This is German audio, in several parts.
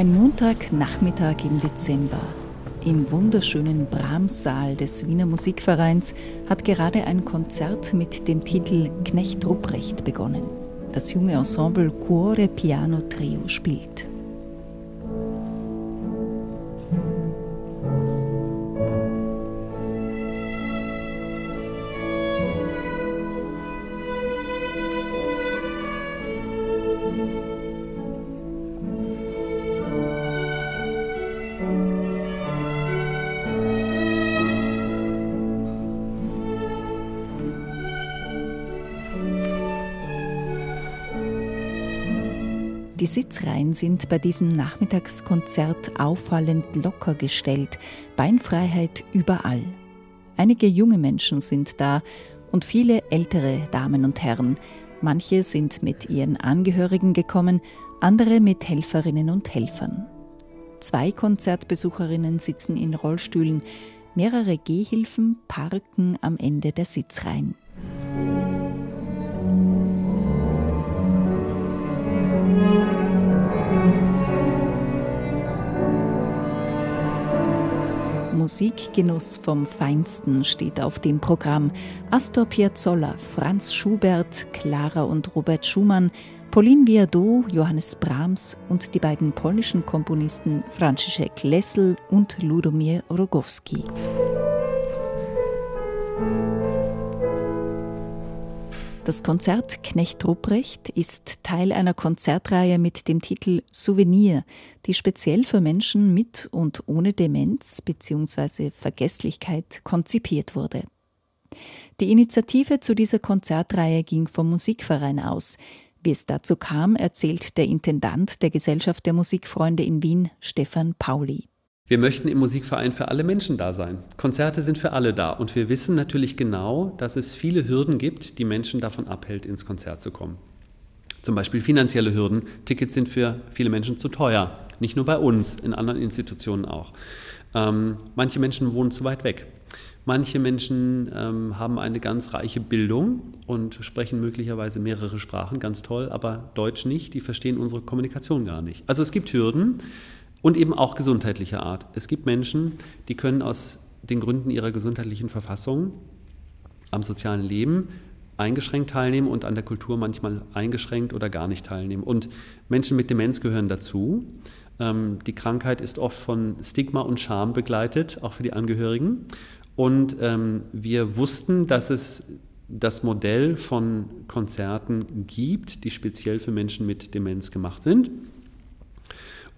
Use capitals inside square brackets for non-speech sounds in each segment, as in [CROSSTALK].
Ein Montagnachmittag im Dezember. Im wunderschönen Brahms-Saal des Wiener Musikvereins hat gerade ein Konzert mit dem Titel Knecht Rupprecht begonnen. Das junge Ensemble Cuore Piano Trio spielt. Die Sitzreihen sind bei diesem Nachmittagskonzert auffallend locker gestellt, Beinfreiheit überall. Einige junge Menschen sind da und viele ältere Damen und Herren. Manche sind mit ihren Angehörigen gekommen, andere mit Helferinnen und Helfern. Zwei Konzertbesucherinnen sitzen in Rollstühlen, mehrere Gehhilfen parken am Ende der Sitzreihen. Musikgenuss vom Feinsten steht auf dem Programm. Astor Piazzolla, Franz Schubert, Clara und Robert Schumann, Pauline Viardot, Johannes Brahms und die beiden polnischen Komponisten Franciszek Lessel und Ludomir Rogowski. Das Konzert Knecht Rupprecht ist Teil einer Konzertreihe mit dem Titel Souvenir, die speziell für Menschen mit und ohne Demenz bzw. Vergesslichkeit konzipiert wurde. Die Initiative zu dieser Konzertreihe ging vom Musikverein aus. Wie es dazu kam, erzählt der Intendant der Gesellschaft der Musikfreunde in Wien, Stefan Pauli. Wir möchten im Musikverein für alle Menschen da sein. Konzerte sind für alle da. Und wir wissen natürlich genau, dass es viele Hürden gibt, die Menschen davon abhält, ins Konzert zu kommen. Zum Beispiel finanzielle Hürden. Tickets sind für viele Menschen zu teuer. Nicht nur bei uns, in anderen Institutionen auch. Ähm, manche Menschen wohnen zu weit weg. Manche Menschen ähm, haben eine ganz reiche Bildung und sprechen möglicherweise mehrere Sprachen, ganz toll, aber Deutsch nicht, die verstehen unsere Kommunikation gar nicht. Also es gibt Hürden, und eben auch gesundheitlicher Art. Es gibt Menschen, die können aus den Gründen ihrer gesundheitlichen Verfassung am sozialen Leben eingeschränkt teilnehmen und an der Kultur manchmal eingeschränkt oder gar nicht teilnehmen. Und Menschen mit Demenz gehören dazu. Ähm, die Krankheit ist oft von Stigma und Scham begleitet, auch für die Angehörigen. Und ähm, wir wussten, dass es das Modell von Konzerten gibt, die speziell für Menschen mit Demenz gemacht sind.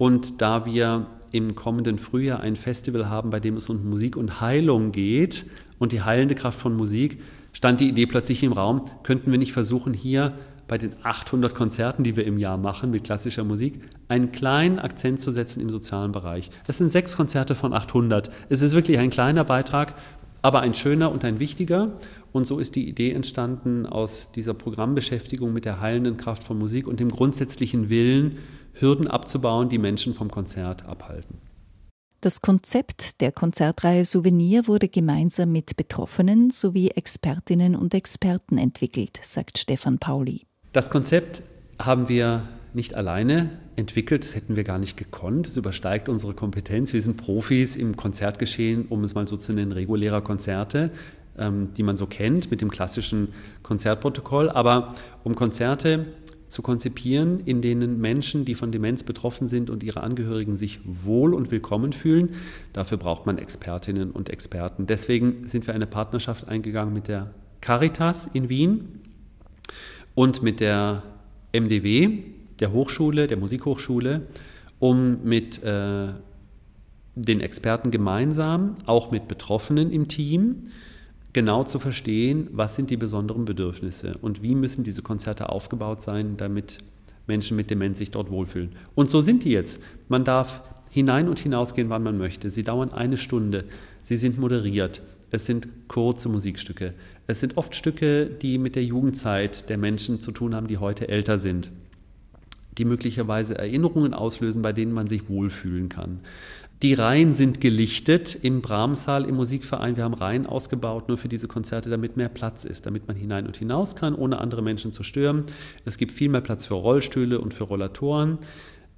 Und da wir im kommenden Frühjahr ein Festival haben, bei dem es um Musik und Heilung geht und die heilende Kraft von Musik, stand die Idee plötzlich im Raum, könnten wir nicht versuchen, hier bei den 800 Konzerten, die wir im Jahr machen mit klassischer Musik, einen kleinen Akzent zu setzen im sozialen Bereich. Es sind sechs Konzerte von 800. Es ist wirklich ein kleiner Beitrag, aber ein schöner und ein wichtiger. Und so ist die Idee entstanden aus dieser Programmbeschäftigung mit der heilenden Kraft von Musik und dem grundsätzlichen Willen, Hürden abzubauen, die Menschen vom Konzert abhalten. Das Konzept der Konzertreihe Souvenir wurde gemeinsam mit Betroffenen sowie Expertinnen und Experten entwickelt, sagt Stefan Pauli. Das Konzept haben wir nicht alleine entwickelt, das hätten wir gar nicht gekonnt, es übersteigt unsere Kompetenz. Wir sind Profis im Konzertgeschehen, um es mal so zu nennen, regulärer Konzerte, ähm, die man so kennt mit dem klassischen Konzertprotokoll. Aber um Konzerte zu konzipieren, in denen Menschen, die von Demenz betroffen sind und ihre Angehörigen sich wohl und willkommen fühlen. Dafür braucht man Expertinnen und Experten. Deswegen sind wir eine Partnerschaft eingegangen mit der Caritas in Wien und mit der MDW, der Hochschule, der Musikhochschule, um mit äh, den Experten gemeinsam, auch mit Betroffenen im Team, genau zu verstehen, was sind die besonderen Bedürfnisse und wie müssen diese Konzerte aufgebaut sein, damit Menschen mit Demenz sich dort wohlfühlen. Und so sind die jetzt. Man darf hinein und hinausgehen, wann man möchte. Sie dauern eine Stunde. Sie sind moderiert. Es sind kurze Musikstücke. Es sind oft Stücke, die mit der Jugendzeit der Menschen zu tun haben, die heute älter sind die möglicherweise Erinnerungen auslösen, bei denen man sich wohlfühlen kann. Die Reihen sind gelichtet im Brahmsaal im Musikverein. Wir haben Reihen ausgebaut nur für diese Konzerte, damit mehr Platz ist, damit man hinein und hinaus kann, ohne andere Menschen zu stören. Es gibt viel mehr Platz für Rollstühle und für Rollatoren.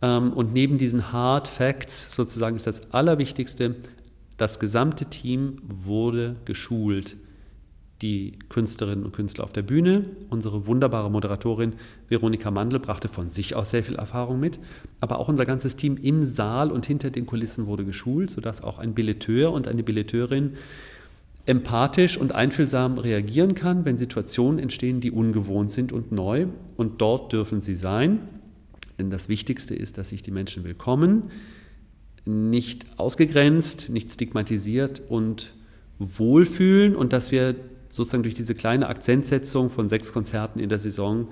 Ähm, und neben diesen Hard Facts sozusagen ist das Allerwichtigste, das gesamte Team wurde geschult. Die Künstlerinnen und Künstler auf der Bühne, unsere wunderbare Moderatorin Veronika Mandl brachte von sich aus sehr viel Erfahrung mit, aber auch unser ganzes Team im Saal und hinter den Kulissen wurde geschult, sodass auch ein Billeteur und eine Billeteurin empathisch und einfühlsam reagieren kann, wenn Situationen entstehen, die ungewohnt sind und neu. Und dort dürfen sie sein. Denn das Wichtigste ist, dass sich die Menschen willkommen, nicht ausgegrenzt, nicht stigmatisiert und wohlfühlen und dass wir sozusagen durch diese kleine Akzentsetzung von sechs Konzerten in der Saison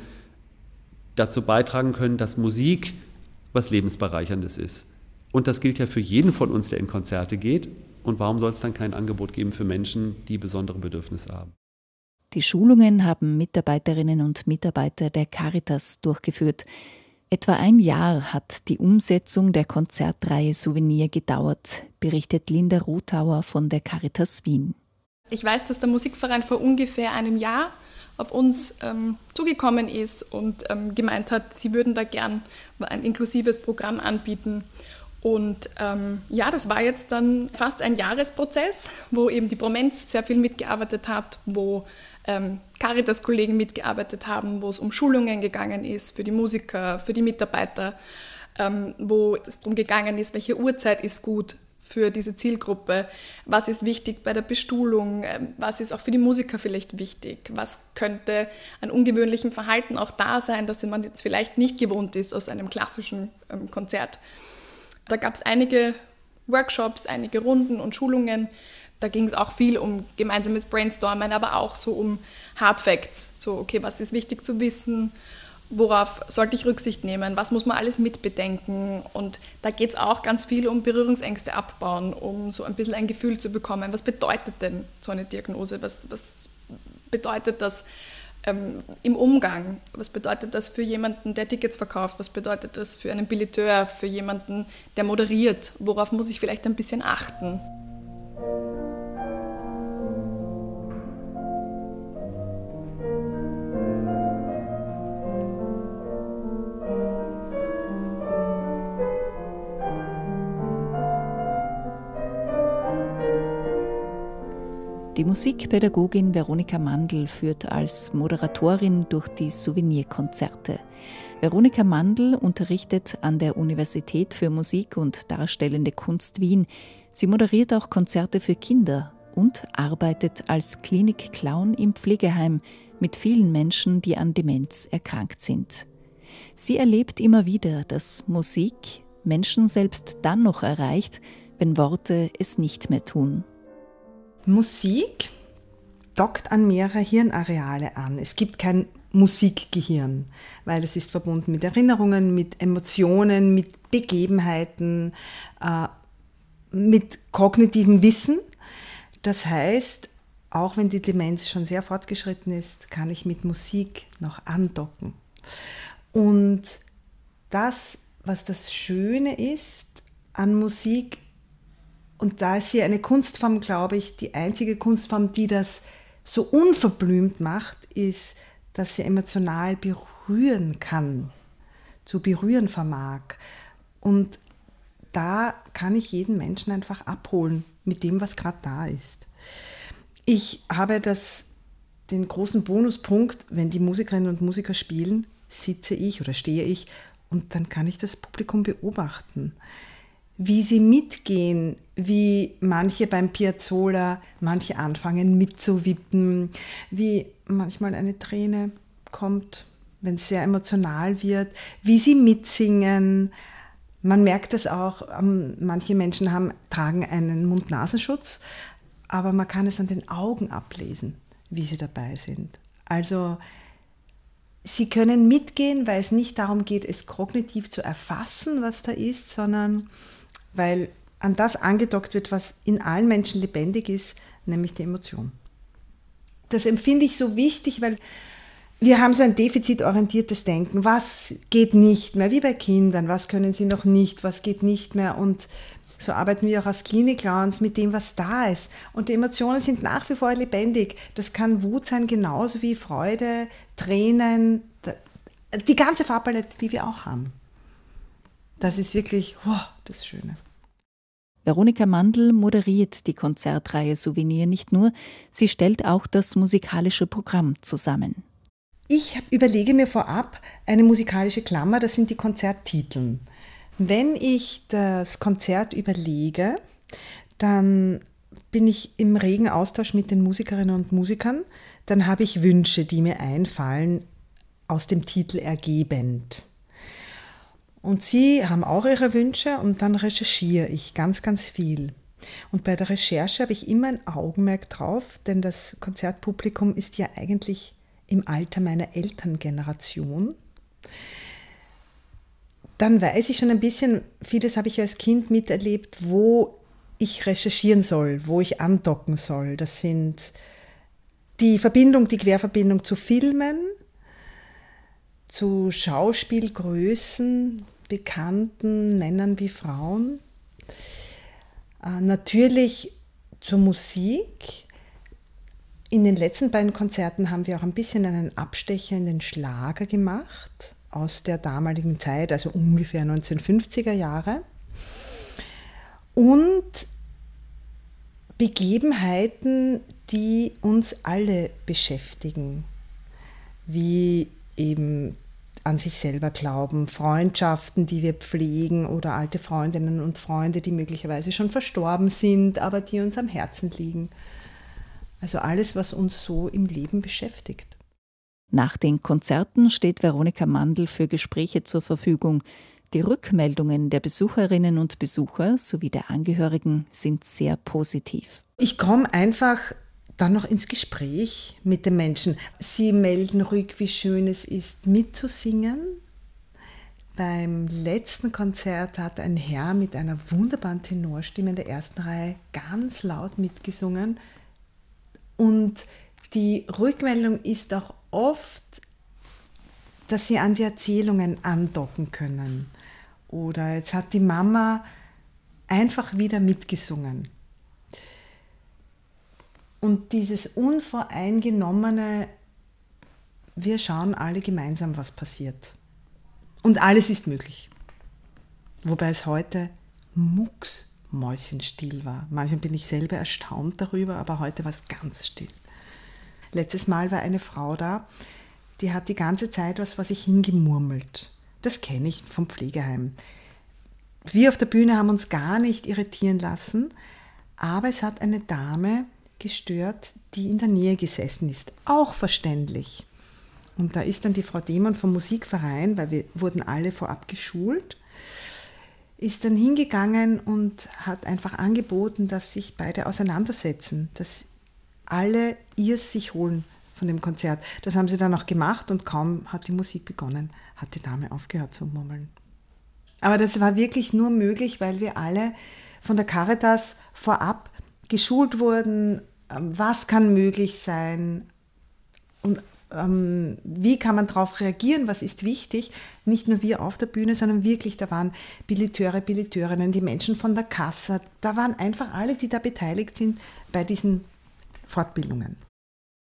dazu beitragen können, dass Musik was Lebensbereicherndes ist. Und das gilt ja für jeden von uns, der in Konzerte geht. Und warum soll es dann kein Angebot geben für Menschen, die besondere Bedürfnisse haben? Die Schulungen haben Mitarbeiterinnen und Mitarbeiter der Caritas durchgeführt. Etwa ein Jahr hat die Umsetzung der Konzertreihe Souvenir gedauert, berichtet Linda Rothauer von der Caritas Wien. Ich weiß, dass der Musikverein vor ungefähr einem Jahr auf uns ähm, zugekommen ist und ähm, gemeint hat, sie würden da gern ein inklusives Programm anbieten. Und ähm, ja, das war jetzt dann fast ein Jahresprozess, wo eben die Promenz sehr viel mitgearbeitet hat, wo ähm, Caritas-Kollegen mitgearbeitet haben, wo es um Schulungen gegangen ist für die Musiker, für die Mitarbeiter, ähm, wo es darum gegangen ist, welche Uhrzeit ist gut für diese Zielgruppe, was ist wichtig bei der Bestuhlung, ähm, was ist auch für die Musiker vielleicht wichtig, was könnte an ungewöhnlichem Verhalten auch da sein, das man jetzt vielleicht nicht gewohnt ist aus einem klassischen ähm, Konzert. Da gab es einige Workshops, einige Runden und Schulungen, da ging es auch viel um gemeinsames Brainstormen, aber auch so um Hard Facts. So, okay, was ist wichtig zu wissen? Worauf sollte ich Rücksicht nehmen? Was muss man alles mitbedenken? Und da geht es auch ganz viel um Berührungsängste abbauen, um so ein bisschen ein Gefühl zu bekommen. Was bedeutet denn so eine Diagnose? Was, was bedeutet das ähm, im Umgang? Was bedeutet das für jemanden, der Tickets verkauft? Was bedeutet das für einen Billeteur, für jemanden, der moderiert? Worauf muss ich vielleicht ein bisschen achten? Die Musikpädagogin Veronika Mandl führt als Moderatorin durch die Souvenirkonzerte. Veronika Mandl unterrichtet an der Universität für Musik und Darstellende Kunst Wien. Sie moderiert auch Konzerte für Kinder und arbeitet als Klinik-Clown im Pflegeheim mit vielen Menschen, die an Demenz erkrankt sind. Sie erlebt immer wieder, dass Musik Menschen selbst dann noch erreicht, wenn Worte es nicht mehr tun. Musik dockt an mehrere Hirnareale an. Es gibt kein Musikgehirn, weil es ist verbunden mit Erinnerungen, mit Emotionen, mit Begebenheiten, äh, mit kognitivem Wissen. Das heißt, auch wenn die Demenz schon sehr fortgeschritten ist, kann ich mit Musik noch andocken. Und das, was das Schöne ist an Musik, und da ist sie eine Kunstform, glaube ich, die einzige Kunstform, die das so unverblümt macht, ist, dass sie emotional berühren kann, zu berühren vermag. Und da kann ich jeden Menschen einfach abholen mit dem, was gerade da ist. Ich habe das, den großen Bonuspunkt, wenn die Musikerinnen und Musiker spielen, sitze ich oder stehe ich und dann kann ich das Publikum beobachten wie sie mitgehen, wie manche beim Piazzolla, manche anfangen mitzuwippen, wie manchmal eine Träne kommt, wenn es sehr emotional wird, wie sie mitsingen. Man merkt es auch, ähm, manche Menschen haben, tragen einen Mund-Nasenschutz, aber man kann es an den Augen ablesen, wie sie dabei sind. Also sie können mitgehen, weil es nicht darum geht, es kognitiv zu erfassen, was da ist, sondern weil an das angedockt wird, was in allen Menschen lebendig ist, nämlich die Emotion. Das empfinde ich so wichtig, weil wir haben so ein defizitorientiertes Denken. Was geht nicht mehr? Wie bei Kindern. Was können sie noch nicht? Was geht nicht mehr? Und so arbeiten wir auch als Klinik-Clowns mit dem, was da ist. Und die Emotionen sind nach wie vor lebendig. Das kann Wut sein, genauso wie Freude, Tränen, die ganze Farbpalette, die wir auch haben. Das ist wirklich oh, das Schöne. Veronika Mandl moderiert die Konzertreihe Souvenir nicht nur, sie stellt auch das musikalische Programm zusammen. Ich überlege mir vorab eine musikalische Klammer, das sind die Konzerttiteln. Wenn ich das Konzert überlege, dann bin ich im regen Austausch mit den Musikerinnen und Musikern. Dann habe ich Wünsche, die mir einfallen, aus dem Titel ergebend. Und sie haben auch ihre Wünsche und dann recherchiere ich ganz, ganz viel. Und bei der Recherche habe ich immer ein Augenmerk drauf, denn das Konzertpublikum ist ja eigentlich im Alter meiner Elterngeneration. Dann weiß ich schon ein bisschen, vieles habe ich als Kind miterlebt, wo ich recherchieren soll, wo ich andocken soll. Das sind die Verbindung, die Querverbindung zu Filmen, zu Schauspielgrößen, bekannten Männern wie Frauen. Äh, natürlich zur Musik. In den letzten beiden Konzerten haben wir auch ein bisschen einen Abstecher in den Schlager gemacht aus der damaligen Zeit, also ungefähr 1950er Jahre. Und Begebenheiten, die uns alle beschäftigen, wie eben an sich selber glauben, Freundschaften, die wir pflegen oder alte Freundinnen und Freunde, die möglicherweise schon verstorben sind, aber die uns am Herzen liegen. Also alles, was uns so im Leben beschäftigt. Nach den Konzerten steht Veronika Mandl für Gespräche zur Verfügung. Die Rückmeldungen der Besucherinnen und Besucher sowie der Angehörigen sind sehr positiv. Ich komme einfach dann noch ins Gespräch mit den Menschen. Sie melden ruhig, wie schön es ist, mitzusingen. Beim letzten Konzert hat ein Herr mit einer wunderbaren Tenorstimme in der ersten Reihe ganz laut mitgesungen. Und die Rückmeldung ist auch oft, dass sie an die Erzählungen andocken können. Oder jetzt hat die Mama einfach wieder mitgesungen. Und dieses unvoreingenommene, wir schauen alle gemeinsam, was passiert. Und alles ist möglich. Wobei es heute mucksmäuschenstill war. Manchmal bin ich selber erstaunt darüber, aber heute war es ganz still. Letztes Mal war eine Frau da, die hat die ganze Zeit was vor sich hingemurmelt. Das kenne ich vom Pflegeheim. Wir auf der Bühne haben uns gar nicht irritieren lassen, aber es hat eine Dame gestört, die in der Nähe gesessen ist. Auch verständlich. Und da ist dann die Frau Demann vom Musikverein, weil wir wurden alle vorab geschult, ist dann hingegangen und hat einfach angeboten, dass sich beide auseinandersetzen, dass alle ihr sich holen von dem Konzert. Das haben sie dann auch gemacht und kaum hat die Musik begonnen, hat die Dame aufgehört zu murmeln. Aber das war wirklich nur möglich, weil wir alle von der Caritas vorab geschult wurden, was kann möglich sein und ähm, wie kann man darauf reagieren, was ist wichtig. Nicht nur wir auf der Bühne, sondern wirklich, da waren Billeteure, Billeteurinnen, die Menschen von der Kasse, da waren einfach alle, die da beteiligt sind bei diesen Fortbildungen.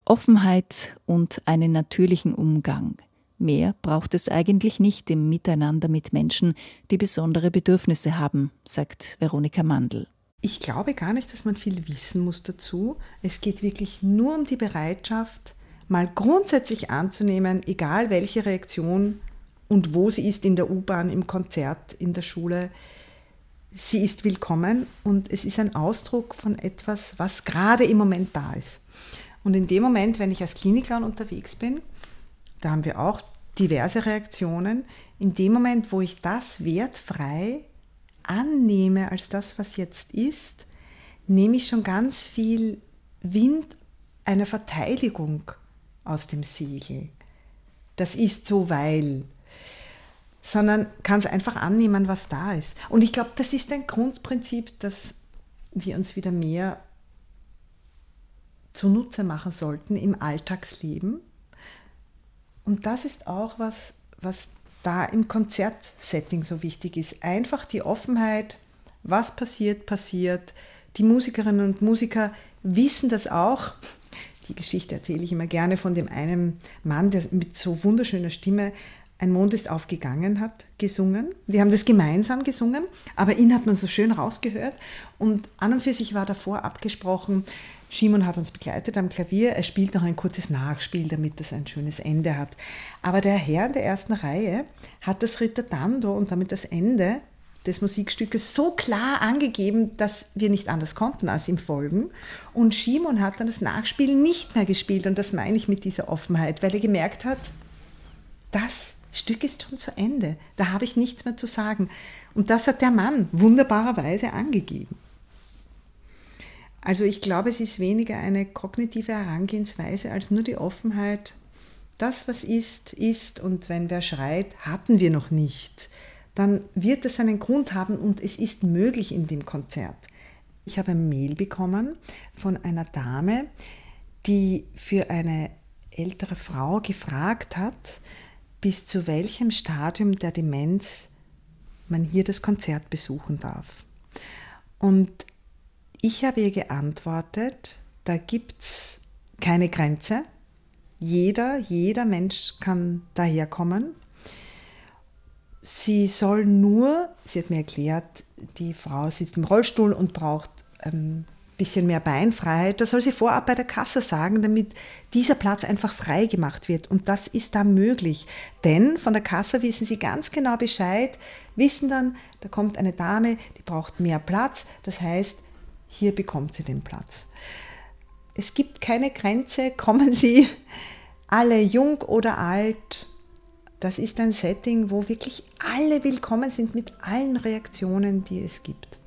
Offenheit und einen natürlichen Umgang. Mehr braucht es eigentlich nicht im Miteinander mit Menschen, die besondere Bedürfnisse haben, sagt Veronika Mandl. Ich glaube gar nicht, dass man viel wissen muss dazu. Es geht wirklich nur um die Bereitschaft, mal grundsätzlich anzunehmen, egal welche Reaktion und wo sie ist, in der U-Bahn, im Konzert, in der Schule, sie ist willkommen und es ist ein Ausdruck von etwas, was gerade im Moment da ist. Und in dem Moment, wenn ich als Klinikclown unterwegs bin, da haben wir auch diverse Reaktionen, in dem Moment, wo ich das wertfrei annehme als das, was jetzt ist, nehme ich schon ganz viel Wind einer Verteidigung aus dem Segel. Das ist so, weil. Sondern kann es einfach annehmen, was da ist. Und ich glaube, das ist ein Grundprinzip, das wir uns wieder mehr zunutze machen sollten im Alltagsleben. Und das ist auch was, was da im Konzertsetting so wichtig ist. Einfach die Offenheit, was passiert, passiert. Die Musikerinnen und Musiker wissen das auch. Die Geschichte erzähle ich immer gerne von dem einen Mann, der mit so wunderschöner Stimme Ein Mond ist aufgegangen hat gesungen. Wir haben das gemeinsam gesungen, aber ihn hat man so schön rausgehört. Und an und für sich war davor abgesprochen, Simon hat uns begleitet am Klavier. Er spielt noch ein kurzes Nachspiel, damit das ein schönes Ende hat. Aber der Herr in der ersten Reihe hat das Ritterdando und damit das Ende des Musikstückes so klar angegeben, dass wir nicht anders konnten als ihm folgen. Und Simon hat dann das Nachspiel nicht mehr gespielt. Und das meine ich mit dieser Offenheit, weil er gemerkt hat, das Stück ist schon zu Ende. Da habe ich nichts mehr zu sagen. Und das hat der Mann wunderbarerweise angegeben. Also ich glaube, es ist weniger eine kognitive Herangehensweise als nur die Offenheit. Das, was ist, ist und wenn wer schreit, hatten wir noch nicht, dann wird es einen Grund haben und es ist möglich in dem Konzert. Ich habe ein Mail bekommen von einer Dame, die für eine ältere Frau gefragt hat, bis zu welchem Stadium der Demenz man hier das Konzert besuchen darf. Und ich habe ihr geantwortet, da gibt es keine Grenze. Jeder, jeder Mensch kann daherkommen. Sie soll nur, sie hat mir erklärt, die Frau sitzt im Rollstuhl und braucht ein bisschen mehr Beinfreiheit. Das soll sie vorab bei der Kasse sagen, damit dieser Platz einfach frei gemacht wird. Und das ist da möglich. Denn von der Kasse wissen sie ganz genau Bescheid, wissen dann, da kommt eine Dame, die braucht mehr Platz. Das heißt, hier bekommt sie den Platz. Es gibt keine Grenze, [LAUGHS] kommen Sie alle jung oder alt. Das ist ein Setting, wo wirklich alle willkommen sind mit allen Reaktionen, die es gibt.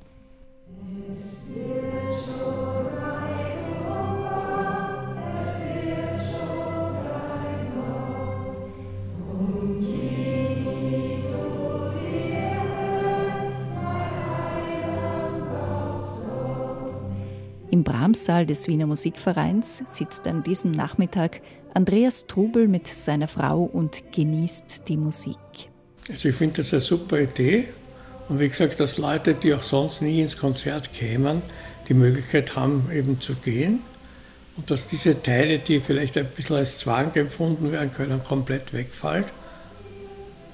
Im Brahmssaal des Wiener Musikvereins sitzt an diesem Nachmittag Andreas Trubel mit seiner Frau und genießt die Musik. Also ich finde das eine super Idee. Und wie gesagt, dass Leute, die auch sonst nie ins Konzert kämen, die Möglichkeit haben, eben zu gehen. Und dass diese Teile, die vielleicht ein bisschen als Zwang empfunden werden können, komplett wegfallen.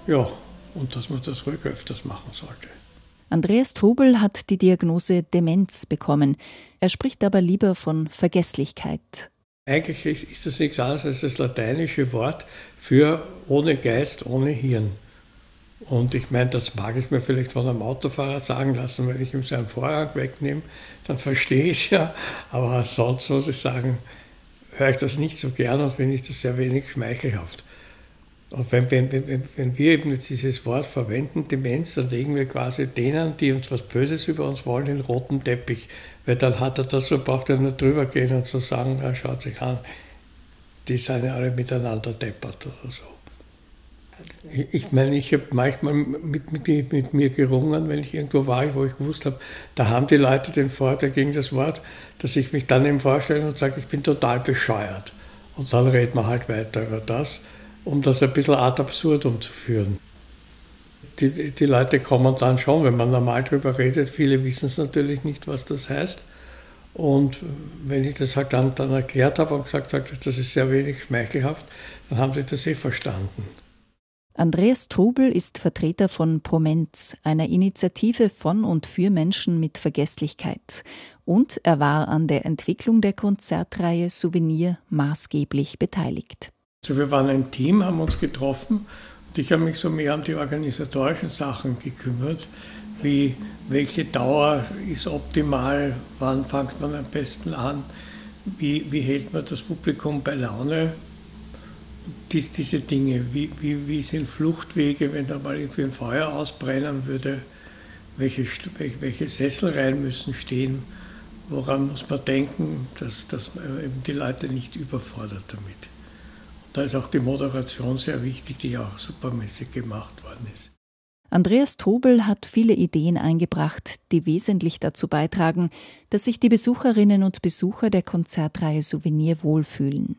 Ja, und dass man das ruhig öfters machen sollte. Andreas Trubel hat die Diagnose Demenz bekommen. Er spricht aber lieber von Vergesslichkeit. Eigentlich ist, ist das nichts anderes als das lateinische Wort für ohne Geist, ohne Hirn. Und ich meine, das mag ich mir vielleicht von einem Autofahrer sagen lassen, wenn ich ihm seinen Vorrang wegnehme, dann verstehe ich es ja. Aber sonst muss ich sagen, höre ich das nicht so gern und finde ich das sehr wenig schmeichelhaft. Und wenn, wenn, wenn, wenn wir eben jetzt dieses Wort verwenden, Demenz, dann legen wir quasi denen, die uns was Böses über uns wollen, den roten Teppich. Weil dann hat er das so, braucht er nur drüber gehen und so sagen, er schaut sich an, die sind ja alle miteinander deppert oder so. Ich, meine, ich habe manchmal mit, mit, mit, mir gerungen, wenn ich irgendwo war, wo ich gewusst habe, da haben die Leute den Vorteil gegen das Wort, dass ich mich dann eben vorstelle und sage, ich bin total bescheuert. Und dann redet man halt weiter über das um das ein bisschen ad absurdum zu führen. Die, die Leute kommen dann schon, wenn man normal darüber redet, viele wissen es natürlich nicht, was das heißt. Und wenn ich das halt dann, dann erklärt habe und gesagt habe, das ist sehr wenig schmeichelhaft, dann haben sie das eh verstanden. Andreas Trubel ist Vertreter von Promenz, einer Initiative von und für Menschen mit Vergesslichkeit. Und er war an der Entwicklung der Konzertreihe Souvenir maßgeblich beteiligt. Also wir waren ein Team, haben uns getroffen und ich habe mich so mehr um die organisatorischen Sachen gekümmert, wie welche Dauer ist optimal, wann fängt man am besten an, wie, wie hält man das Publikum bei Laune, Dies, diese Dinge, wie, wie, wie sind Fluchtwege, wenn da mal irgendwie ein Feuer ausbrennen würde, welche, welche Sesselreihen müssen stehen, woran muss man denken, dass, dass man eben die Leute nicht überfordert damit. Da ist auch die Moderation sehr wichtig, die ja auch supermäßig gemacht worden ist. Andreas Trobel hat viele Ideen eingebracht, die wesentlich dazu beitragen, dass sich die Besucherinnen und Besucher der Konzertreihe Souvenir wohlfühlen.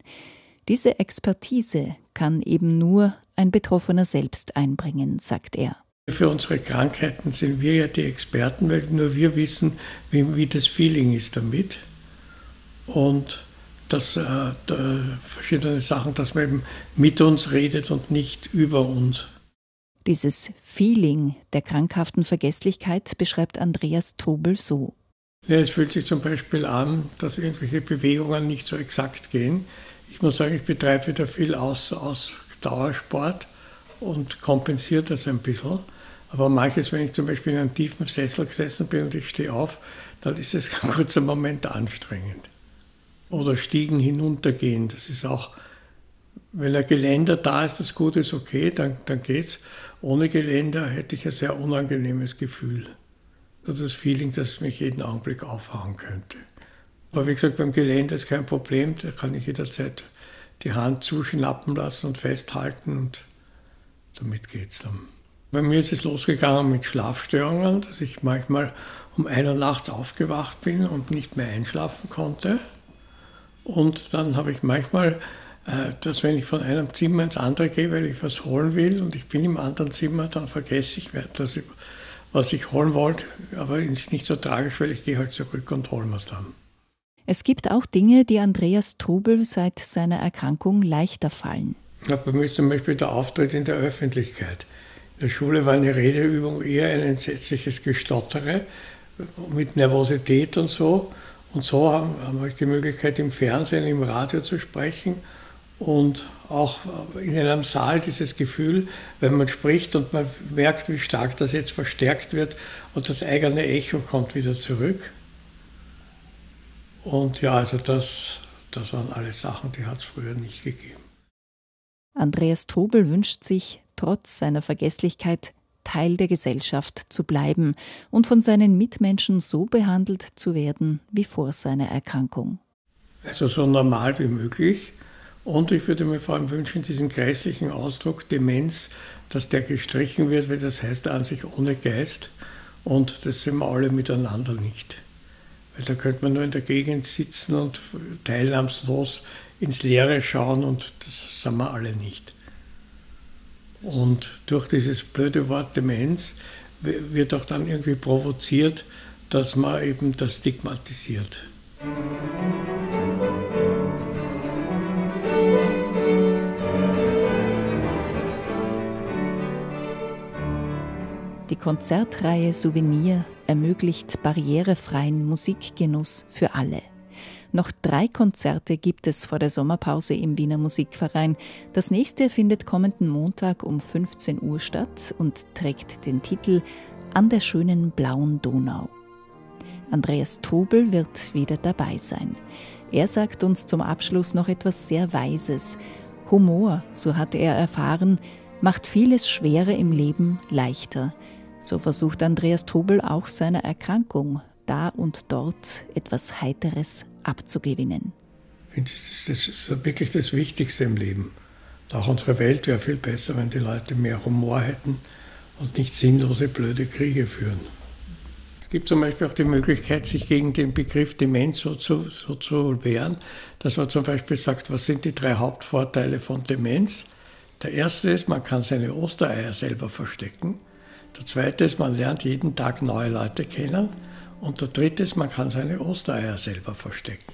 Diese Expertise kann eben nur ein Betroffener selbst einbringen, sagt er. Für unsere Krankheiten sind wir ja die Experten, weil nur wir wissen, wie, wie das Feeling ist damit. Und dass äh, verschiedene Sachen, dass man eben mit uns redet und nicht über uns. Dieses Feeling der krankhaften Vergesslichkeit beschreibt Andreas Trubel so. Ja, es fühlt sich zum Beispiel an, dass irgendwelche Bewegungen nicht so exakt gehen. Ich muss sagen, ich betreibe wieder viel aus, aus Dauersport und kompensiert das ein bisschen. Aber manches, wenn ich zum Beispiel in einem tiefen Sessel gesessen bin und ich stehe auf, dann ist es [LAUGHS] ein kurzer Moment anstrengend. Oder Stiegen hinuntergehen, das ist auch, wenn ein Geländer da ist, das gut ist, okay, dann, dann geht's. Ohne Geländer hätte ich ein sehr unangenehmes Gefühl. So das Feeling, dass mich jeden Augenblick aufhauen könnte. Aber wie gesagt, beim Geländer ist kein Problem, da kann ich jederzeit die Hand zuschnappen lassen und festhalten und damit geht's dann. Bei mir ist es losgegangen mit Schlafstörungen, dass ich manchmal um einer nachts aufgewacht bin und nicht mehr einschlafen konnte. Und dann habe ich manchmal, äh, dass wenn ich von einem Zimmer ins andere gehe, weil ich was holen will und ich bin im anderen Zimmer, dann vergesse ich, dass ich was ich holen wollte. Aber es ist nicht so tragisch, weil ich gehe halt zurück und hole mir es dann. Es gibt auch Dinge, die Andreas Trubel seit seiner Erkrankung leichter fallen. Ja, bei mir ist zum Beispiel der Auftritt in der Öffentlichkeit. In der Schule war eine Redeübung eher ein entsetzliches Gestottere mit Nervosität und so. Und so haben, haben wir die Möglichkeit, im Fernsehen, im Radio zu sprechen und auch in einem Saal dieses Gefühl, wenn man spricht und man merkt, wie stark das jetzt verstärkt wird und das eigene Echo kommt wieder zurück. Und ja, also das, das waren alles Sachen, die hat es früher nicht gegeben. Andreas Trubel wünscht sich, trotz seiner Vergesslichkeit Teil der Gesellschaft zu bleiben und von seinen Mitmenschen so behandelt zu werden wie vor seiner Erkrankung. Also so normal wie möglich. Und ich würde mir vor allem wünschen, diesen geistlichen Ausdruck Demenz, dass der gestrichen wird, weil das heißt an sich ohne Geist. Und das sind wir alle miteinander nicht. Weil da könnte man nur in der Gegend sitzen und teilnahmslos ins Leere schauen und das sind wir alle nicht. Und durch dieses blöde Wort Demenz wird auch dann irgendwie provoziert, dass man eben das stigmatisiert. Die Konzertreihe Souvenir ermöglicht barrierefreien Musikgenuss für alle. Noch drei Konzerte gibt es vor der Sommerpause im Wiener Musikverein. Das nächste findet kommenden Montag um 15 Uhr statt und trägt den Titel An der schönen blauen Donau. Andreas Trubel wird wieder dabei sein. Er sagt uns zum Abschluss noch etwas sehr Weises. Humor, so hat er erfahren, macht vieles Schwere im Leben leichter. So versucht Andreas Trubel auch seiner Erkrankung da und dort etwas Heiteres abzugewinnen. Ich finde, das ist wirklich das Wichtigste im Leben. Auch unsere Welt wäre viel besser, wenn die Leute mehr Humor hätten und nicht sinnlose, blöde Kriege führen. Es gibt zum Beispiel auch die Möglichkeit, sich gegen den Begriff Demenz so zu, so zu wehren, dass man zum Beispiel sagt, was sind die drei Hauptvorteile von Demenz? Der erste ist, man kann seine Ostereier selber verstecken. Der zweite ist, man lernt jeden Tag neue Leute kennen. Und der dritte ist, man kann seine Ostereier selber verstecken.